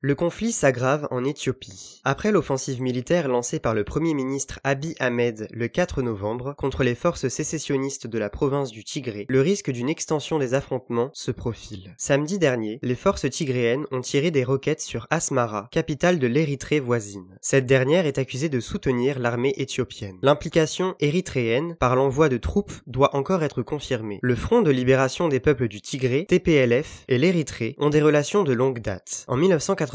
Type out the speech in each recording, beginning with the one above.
Le conflit s'aggrave en Éthiopie. Après l'offensive militaire lancée par le Premier ministre Abiy Ahmed le 4 novembre contre les forces sécessionnistes de la province du Tigré, le risque d'une extension des affrontements se profile. Samedi dernier, les forces tigréennes ont tiré des roquettes sur Asmara, capitale de l'Érythrée voisine. Cette dernière est accusée de soutenir l'armée éthiopienne. L'implication érythréenne par l'envoi de troupes doit encore être confirmée. Le Front de libération des peuples du Tigré, TPLF, et l'Érythrée ont des relations de longue date. En 1980,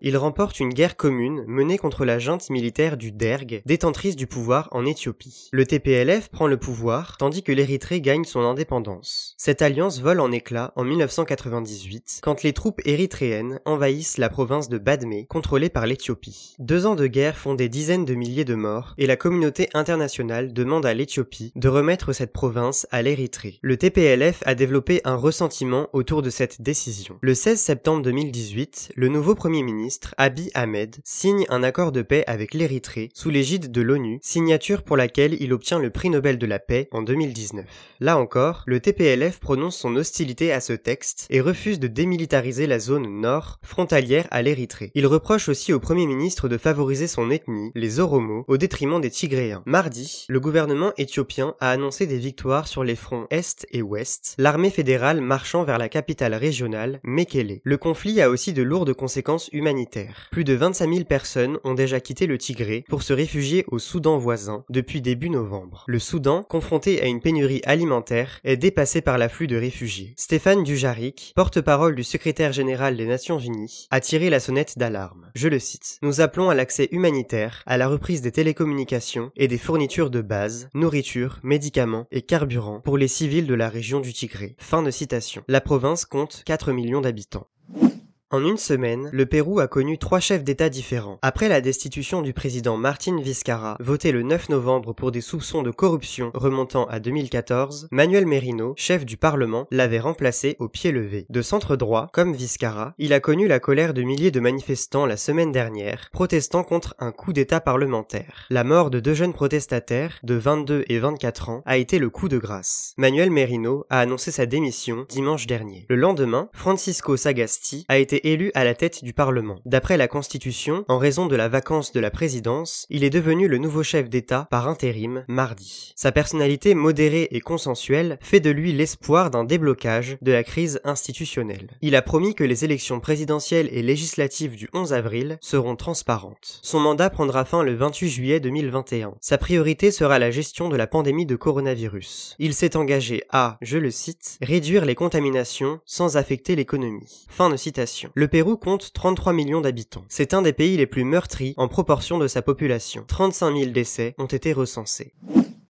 il remporte une guerre commune menée contre la junte militaire du Derg, détentrice du pouvoir en Éthiopie. Le TPLF prend le pouvoir, tandis que l'Érythrée gagne son indépendance. Cette alliance vole en éclats en 1998, quand les troupes érythréennes envahissent la province de Badmé, contrôlée par l'Éthiopie. Deux ans de guerre font des dizaines de milliers de morts, et la communauté internationale demande à l'Éthiopie de remettre cette province à l'Érythrée. Le TPLF a développé un ressentiment autour de cette décision. Le 16 septembre 2018, le nouveau Premier ministre, Abiy Ahmed, signe un accord de paix avec l'Érythrée sous l'égide de l'ONU, signature pour laquelle il obtient le prix Nobel de la paix en 2019. Là encore, le TPLF prononce son hostilité à ce texte et refuse de démilitariser la zone nord, frontalière à l'Érythrée. Il reproche aussi au Premier ministre de favoriser son ethnie, les Oromos, au détriment des Tigréens. Mardi, le gouvernement éthiopien a annoncé des victoires sur les fronts Est et Ouest, l'armée fédérale marchant vers la capitale régionale, Mekele. Le conflit a aussi de lourdes conséquences humanitaires. Plus de 25 000 personnes ont déjà quitté le Tigré pour se réfugier au Soudan voisin depuis début novembre. Le Soudan, confronté à une pénurie alimentaire, est dépassé par l'afflux de réfugiés. Stéphane Dujarric, porte-parole du secrétaire général des Nations Unies, a tiré la sonnette d'alarme. Je le cite. Nous appelons à l'accès humanitaire, à la reprise des télécommunications et des fournitures de base, nourriture, médicaments et carburant pour les civils de la région du Tigré. Fin de citation. La province compte 4 millions d'habitants. En une semaine, le Pérou a connu trois chefs d'État différents. Après la destitution du président Martin Vizcarra, voté le 9 novembre pour des soupçons de corruption remontant à 2014, Manuel Merino, chef du Parlement, l'avait remplacé au pied levé. De centre droit, comme Vizcarra, il a connu la colère de milliers de manifestants la semaine dernière, protestant contre un coup d'État parlementaire. La mort de deux jeunes protestataires, de 22 et 24 ans, a été le coup de grâce. Manuel Merino a annoncé sa démission dimanche dernier. Le lendemain, Francisco Sagasti a été élu à la tête du Parlement. D'après la Constitution, en raison de la vacance de la présidence, il est devenu le nouveau chef d'État par intérim mardi. Sa personnalité modérée et consensuelle fait de lui l'espoir d'un déblocage de la crise institutionnelle. Il a promis que les élections présidentielles et législatives du 11 avril seront transparentes. Son mandat prendra fin le 28 juillet 2021. Sa priorité sera la gestion de la pandémie de coronavirus. Il s'est engagé à, je le cite, réduire les contaminations sans affecter l'économie. Fin de citation. Le Pérou compte 33 millions d'habitants. C'est un des pays les plus meurtris en proportion de sa population. 35 000 décès ont été recensés.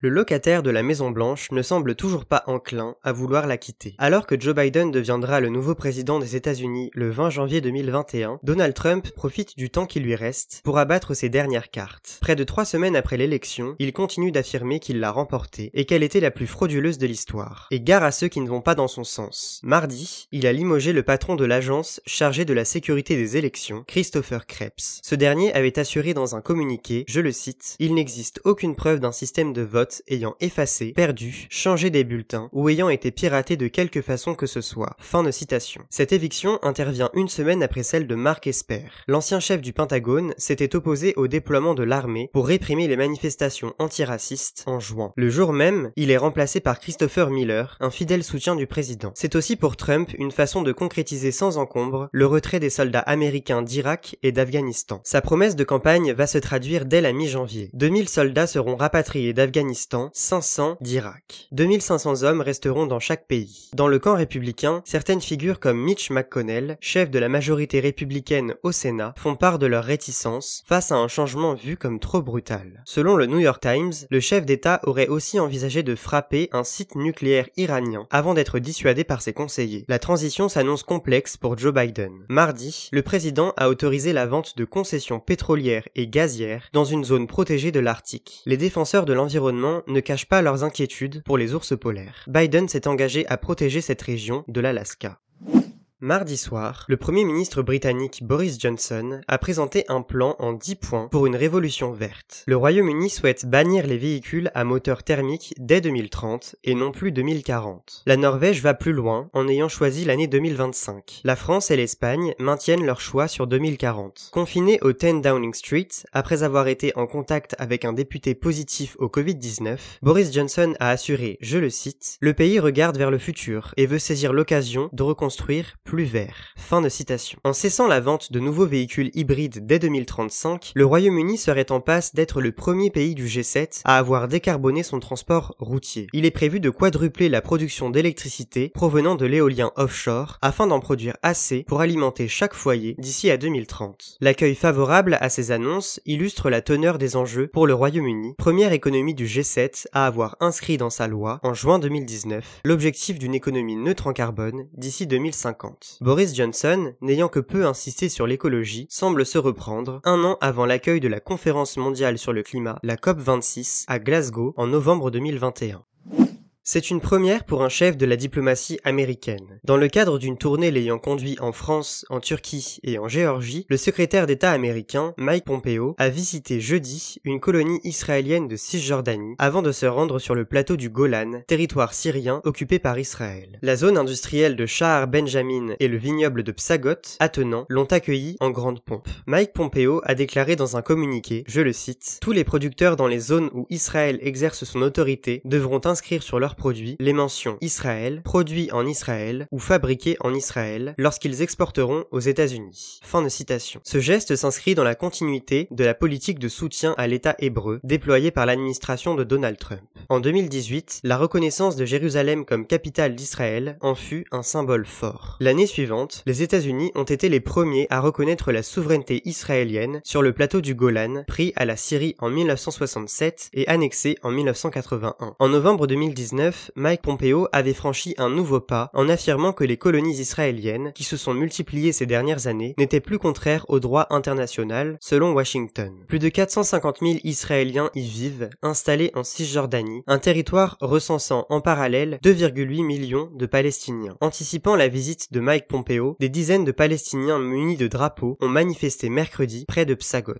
Le locataire de la Maison Blanche ne semble toujours pas enclin à vouloir la quitter. Alors que Joe Biden deviendra le nouveau président des États-Unis le 20 janvier 2021, Donald Trump profite du temps qui lui reste pour abattre ses dernières cartes. Près de trois semaines après l'élection, il continue d'affirmer qu'il l'a remportée et qu'elle était la plus frauduleuse de l'histoire. Et gare à ceux qui ne vont pas dans son sens. Mardi, il a limogé le patron de l'agence chargée de la sécurité des élections, Christopher Krebs. Ce dernier avait assuré dans un communiqué, je le cite, Il n'existe aucune preuve d'un système de vote ayant effacé, perdu, changé des bulletins ou ayant été piraté de quelque façon que ce soit. Fin de citation. Cette éviction intervient une semaine après celle de Mark Esper. L'ancien chef du Pentagone s'était opposé au déploiement de l'armée pour réprimer les manifestations antiracistes en juin. Le jour même, il est remplacé par Christopher Miller, un fidèle soutien du président. C'est aussi pour Trump une façon de concrétiser sans encombre le retrait des soldats américains d'Irak et d'Afghanistan. Sa promesse de campagne va se traduire dès la mi-janvier. 2000 soldats seront rapatriés d'Afghanistan 500 d'Irak. 2500 hommes resteront dans chaque pays. Dans le camp républicain, certaines figures comme Mitch McConnell, chef de la majorité républicaine au Sénat, font part de leur réticence face à un changement vu comme trop brutal. Selon le New York Times, le chef d'État aurait aussi envisagé de frapper un site nucléaire iranien avant d'être dissuadé par ses conseillers. La transition s'annonce complexe pour Joe Biden. Mardi, le président a autorisé la vente de concessions pétrolières et gazières dans une zone protégée de l'Arctique. Les défenseurs de l'environnement ne cachent pas leurs inquiétudes pour les ours polaires. Biden s'est engagé à protéger cette région de l'Alaska. Mardi soir, le Premier ministre britannique Boris Johnson a présenté un plan en 10 points pour une révolution verte. Le Royaume-Uni souhaite bannir les véhicules à moteur thermique dès 2030 et non plus 2040. La Norvège va plus loin en ayant choisi l'année 2025. La France et l'Espagne maintiennent leur choix sur 2040. Confiné au 10 Downing Street, après avoir été en contact avec un député positif au Covid-19, Boris Johnson a assuré, je le cite, Le pays regarde vers le futur et veut saisir l'occasion de reconstruire En cessant la vente de nouveaux véhicules hybrides dès 2035, le Royaume-Uni serait en passe d'être le premier pays du G7 à avoir décarboné son transport routier. Il est prévu de quadrupler la production d'électricité provenant de l'éolien offshore afin d'en produire assez pour alimenter chaque foyer d'ici à 2030. L'accueil favorable à ces annonces illustre la teneur des enjeux pour le Royaume-Uni, première économie du G7 à avoir inscrit dans sa loi, en juin 2019, l'objectif d'une économie neutre en carbone d'ici 2050. Boris Johnson, n'ayant que peu insisté sur l'écologie, semble se reprendre un an avant l'accueil de la conférence mondiale sur le climat, la COP26, à Glasgow en novembre 2021. C'est une première pour un chef de la diplomatie américaine. Dans le cadre d'une tournée l'ayant conduit en France, en Turquie et en Géorgie, le secrétaire d'État américain, Mike Pompeo, a visité jeudi une colonie israélienne de Cisjordanie avant de se rendre sur le plateau du Golan, territoire syrien occupé par Israël. La zone industrielle de Shahar Benjamin et le vignoble de Psagot, attenant, l'ont accueilli en grande pompe. Mike Pompeo a déclaré dans un communiqué, je le cite, Tous les producteurs dans les zones où Israël exerce son autorité devront inscrire sur leur produits les mentions Israël, produit en Israël ou fabriqué en Israël lorsqu'ils exporteront aux États-Unis. Fin de citation. Ce geste s'inscrit dans la continuité de la politique de soutien à l'État hébreu déployée par l'administration de Donald Trump. En 2018, la reconnaissance de Jérusalem comme capitale d'Israël en fut un symbole fort. L'année suivante, les États-Unis ont été les premiers à reconnaître la souveraineté israélienne sur le plateau du Golan, pris à la Syrie en 1967 et annexé en 1981. En novembre 2019, Mike Pompeo avait franchi un nouveau pas en affirmant que les colonies israéliennes, qui se sont multipliées ces dernières années, n'étaient plus contraires au droit international, selon Washington. Plus de 450 000 Israéliens y vivent, installés en Cisjordanie, un territoire recensant en parallèle 2,8 millions de Palestiniens. Anticipant la visite de Mike Pompeo, des dizaines de Palestiniens munis de drapeaux ont manifesté mercredi près de Psagot.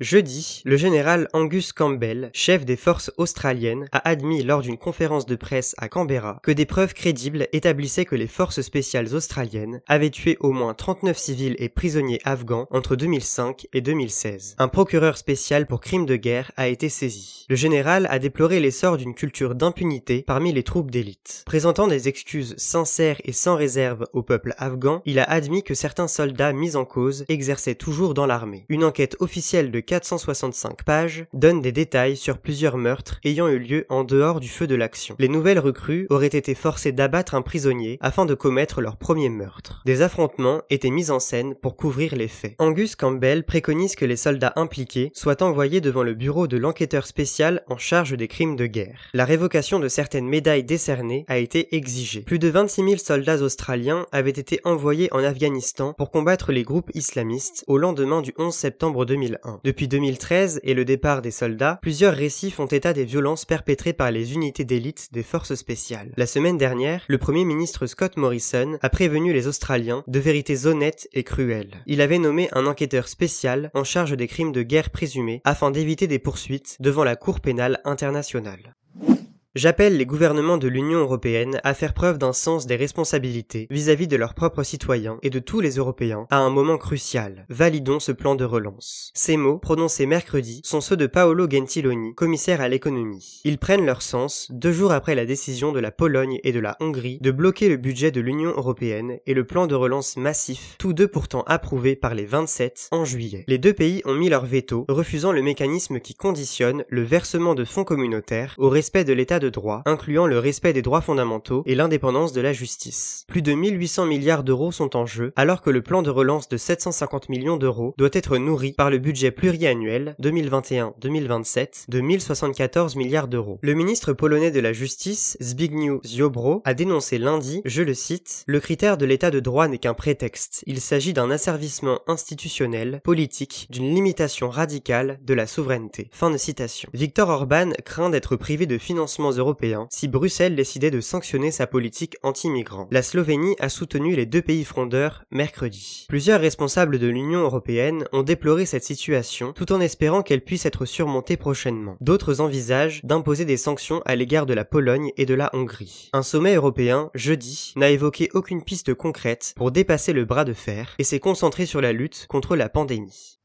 Jeudi, le général Angus Campbell, chef des forces australiennes, a admis lors d'une conférence de presse à Canberra que des preuves crédibles établissaient que les forces spéciales australiennes avaient tué au moins 39 civils et prisonniers afghans entre 2005 et 2016. Un procureur spécial pour crimes de guerre a été saisi. Le général a déploré l'essor d'une culture d'impunité parmi les troupes d'élite. Présentant des excuses sincères et sans réserve au peuple afghan, il a admis que certains soldats mis en cause exerçaient toujours dans l'armée. Une enquête officielle de 465 pages, donne des détails sur plusieurs meurtres ayant eu lieu en dehors du feu de l'action. Les nouvelles recrues auraient été forcées d'abattre un prisonnier afin de commettre leur premier meurtre. Des affrontements étaient mis en scène pour couvrir les faits. Angus Campbell préconise que les soldats impliqués soient envoyés devant le bureau de l'enquêteur spécial en charge des crimes de guerre. La révocation de certaines médailles décernées a été exigée. Plus de 26 000 soldats australiens avaient été envoyés en Afghanistan pour combattre les groupes islamistes au lendemain du 11 septembre 2001. Depuis 2013 et le départ des soldats, plusieurs récits font état des violences perpétrées par les unités d'élite des forces spéciales. La semaine dernière, le premier ministre Scott Morrison a prévenu les Australiens de vérités honnêtes et cruelles. Il avait nommé un enquêteur spécial en charge des crimes de guerre présumés afin d'éviter des poursuites devant la Cour pénale internationale. J'appelle les gouvernements de l'Union européenne à faire preuve d'un sens des responsabilités vis-à-vis de leurs propres citoyens et de tous les Européens à un moment crucial. Validons ce plan de relance. Ces mots, prononcés mercredi, sont ceux de Paolo Gentiloni, commissaire à l'économie. Ils prennent leur sens deux jours après la décision de la Pologne et de la Hongrie de bloquer le budget de l'Union européenne et le plan de relance massif, tous deux pourtant approuvés par les 27 en juillet. Les deux pays ont mis leur veto, refusant le mécanisme qui conditionne le versement de fonds communautaires au respect de l'état de droit, incluant le respect des droits fondamentaux et l'indépendance de la justice. Plus de 1800 milliards d'euros sont en jeu, alors que le plan de relance de 750 millions d'euros doit être nourri par le budget pluriannuel 2021-2027 de 1074 milliards d'euros. Le ministre polonais de la Justice, Zbigniew Ziobro, a dénoncé lundi, je le cite, le critère de l'état de droit n'est qu'un prétexte. Il s'agit d'un asservissement institutionnel, politique, d'une limitation radicale de la souveraineté. Fin de citation. Victor Orban craint d'être privé de financement européens si Bruxelles décidait de sanctionner sa politique anti-migrants. La Slovénie a soutenu les deux pays frondeurs mercredi. Plusieurs responsables de l'Union européenne ont déploré cette situation tout en espérant qu'elle puisse être surmontée prochainement. D'autres envisagent d'imposer des sanctions à l'égard de la Pologne et de la Hongrie. Un sommet européen, jeudi, n'a évoqué aucune piste concrète pour dépasser le bras de fer et s'est concentré sur la lutte contre la pandémie.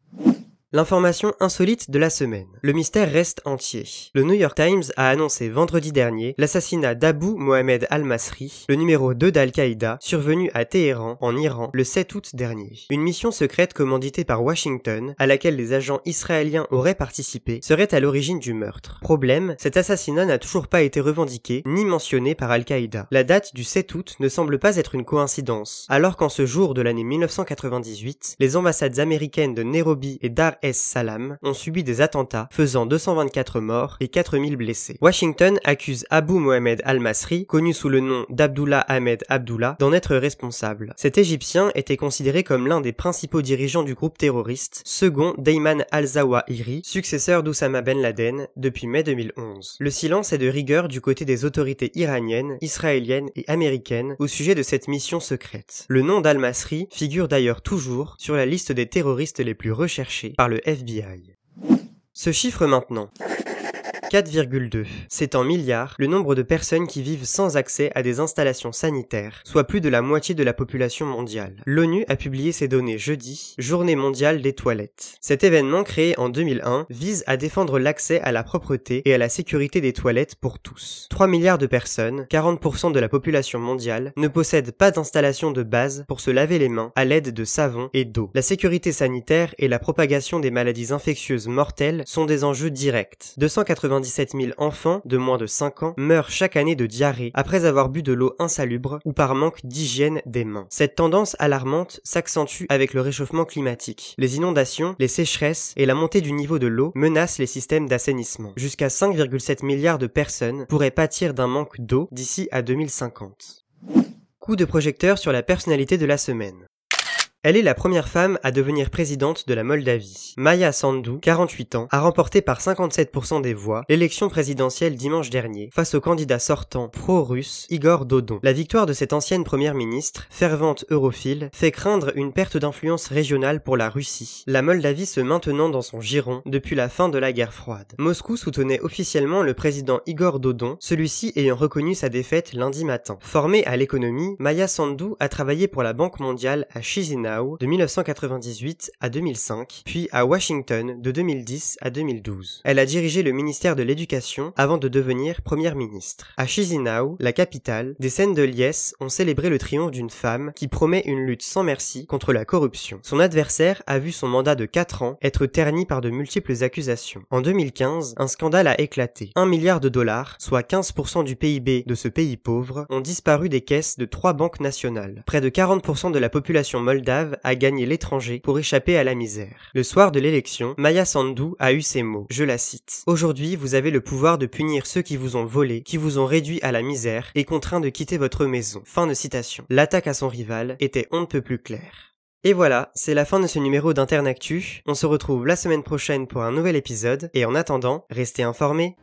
L'information insolite de la semaine. Le mystère reste entier. Le New York Times a annoncé vendredi dernier l'assassinat d'Abu Mohamed al-Masri, le numéro 2 d'Al-Qaïda, survenu à Téhéran, en Iran, le 7 août dernier. Une mission secrète commanditée par Washington, à laquelle les agents israéliens auraient participé, serait à l'origine du meurtre. Problème, cet assassinat n'a toujours pas été revendiqué, ni mentionné par Al-Qaïda. La date du 7 août ne semble pas être une coïncidence, alors qu'en ce jour de l'année 1998, les ambassades américaines de Nairobi et Dar es-Salam ont subi des attentats faisant 224 morts et 4000 blessés. Washington accuse Abu Mohamed al-Masri, connu sous le nom d'Abdullah Ahmed Abdullah, d'en être responsable. Cet Égyptien était considéré comme l'un des principaux dirigeants du groupe terroriste, second Dayman al-Zawahiri, successeur d'Oussama Ben Laden depuis mai 2011. Le silence est de rigueur du côté des autorités iraniennes, israéliennes et américaines au sujet de cette mission secrète. Le nom d'al-Masri figure d'ailleurs toujours sur la liste des terroristes les plus recherchés par le FBI. Ce chiffre maintenant. 4,2. C'est en milliards le nombre de personnes qui vivent sans accès à des installations sanitaires, soit plus de la moitié de la population mondiale. L'ONU a publié ces données jeudi, Journée mondiale des toilettes. Cet événement créé en 2001 vise à défendre l'accès à la propreté et à la sécurité des toilettes pour tous. 3 milliards de personnes, 40% de la population mondiale, ne possèdent pas d'installation de base pour se laver les mains à l'aide de savon et d'eau. La sécurité sanitaire et la propagation des maladies infectieuses mortelles sont des enjeux directs. 290 17 000 enfants de moins de 5 ans meurent chaque année de diarrhée après avoir bu de l'eau insalubre ou par manque d'hygiène des mains. Cette tendance alarmante s'accentue avec le réchauffement climatique. Les inondations, les sécheresses et la montée du niveau de l'eau menacent les systèmes d'assainissement. Jusqu'à 5,7 milliards de personnes pourraient pâtir d'un manque d'eau d'ici à 2050. Coup de projecteur sur la personnalité de la semaine. Elle est la première femme à devenir présidente de la Moldavie. Maya Sandu, 48 ans, a remporté par 57% des voix l'élection présidentielle dimanche dernier face au candidat sortant pro-russe Igor Dodon. La victoire de cette ancienne première ministre, fervente europhile, fait craindre une perte d'influence régionale pour la Russie, la Moldavie se maintenant dans son giron depuis la fin de la guerre froide. Moscou soutenait officiellement le président Igor Dodon, celui-ci ayant reconnu sa défaite lundi matin. Formée à l'économie, Maya Sandu a travaillé pour la Banque mondiale à Chisinau de 1998 à 2005, puis à Washington de 2010 à 2012. Elle a dirigé le ministère de l'Éducation avant de devenir première ministre. À Chisinau, la capitale, des scènes de liesse ont célébré le triomphe d'une femme qui promet une lutte sans merci contre la corruption. Son adversaire a vu son mandat de 4 ans être terni par de multiples accusations. En 2015, un scandale a éclaté. Un milliard de dollars, soit 15% du PIB de ce pays pauvre, ont disparu des caisses de trois banques nationales. Près de 40% de la population moldave a gagné l'étranger pour échapper à la misère. Le soir de l'élection, Maya Sandu a eu ces mots, je la cite. Aujourd'hui, vous avez le pouvoir de punir ceux qui vous ont volé, qui vous ont réduit à la misère et contraint de quitter votre maison. Fin de citation. L'attaque à son rival était on ne peut plus claire. Et voilà, c'est la fin de ce numéro d'Internactu. On se retrouve la semaine prochaine pour un nouvel épisode, et en attendant, restez informés.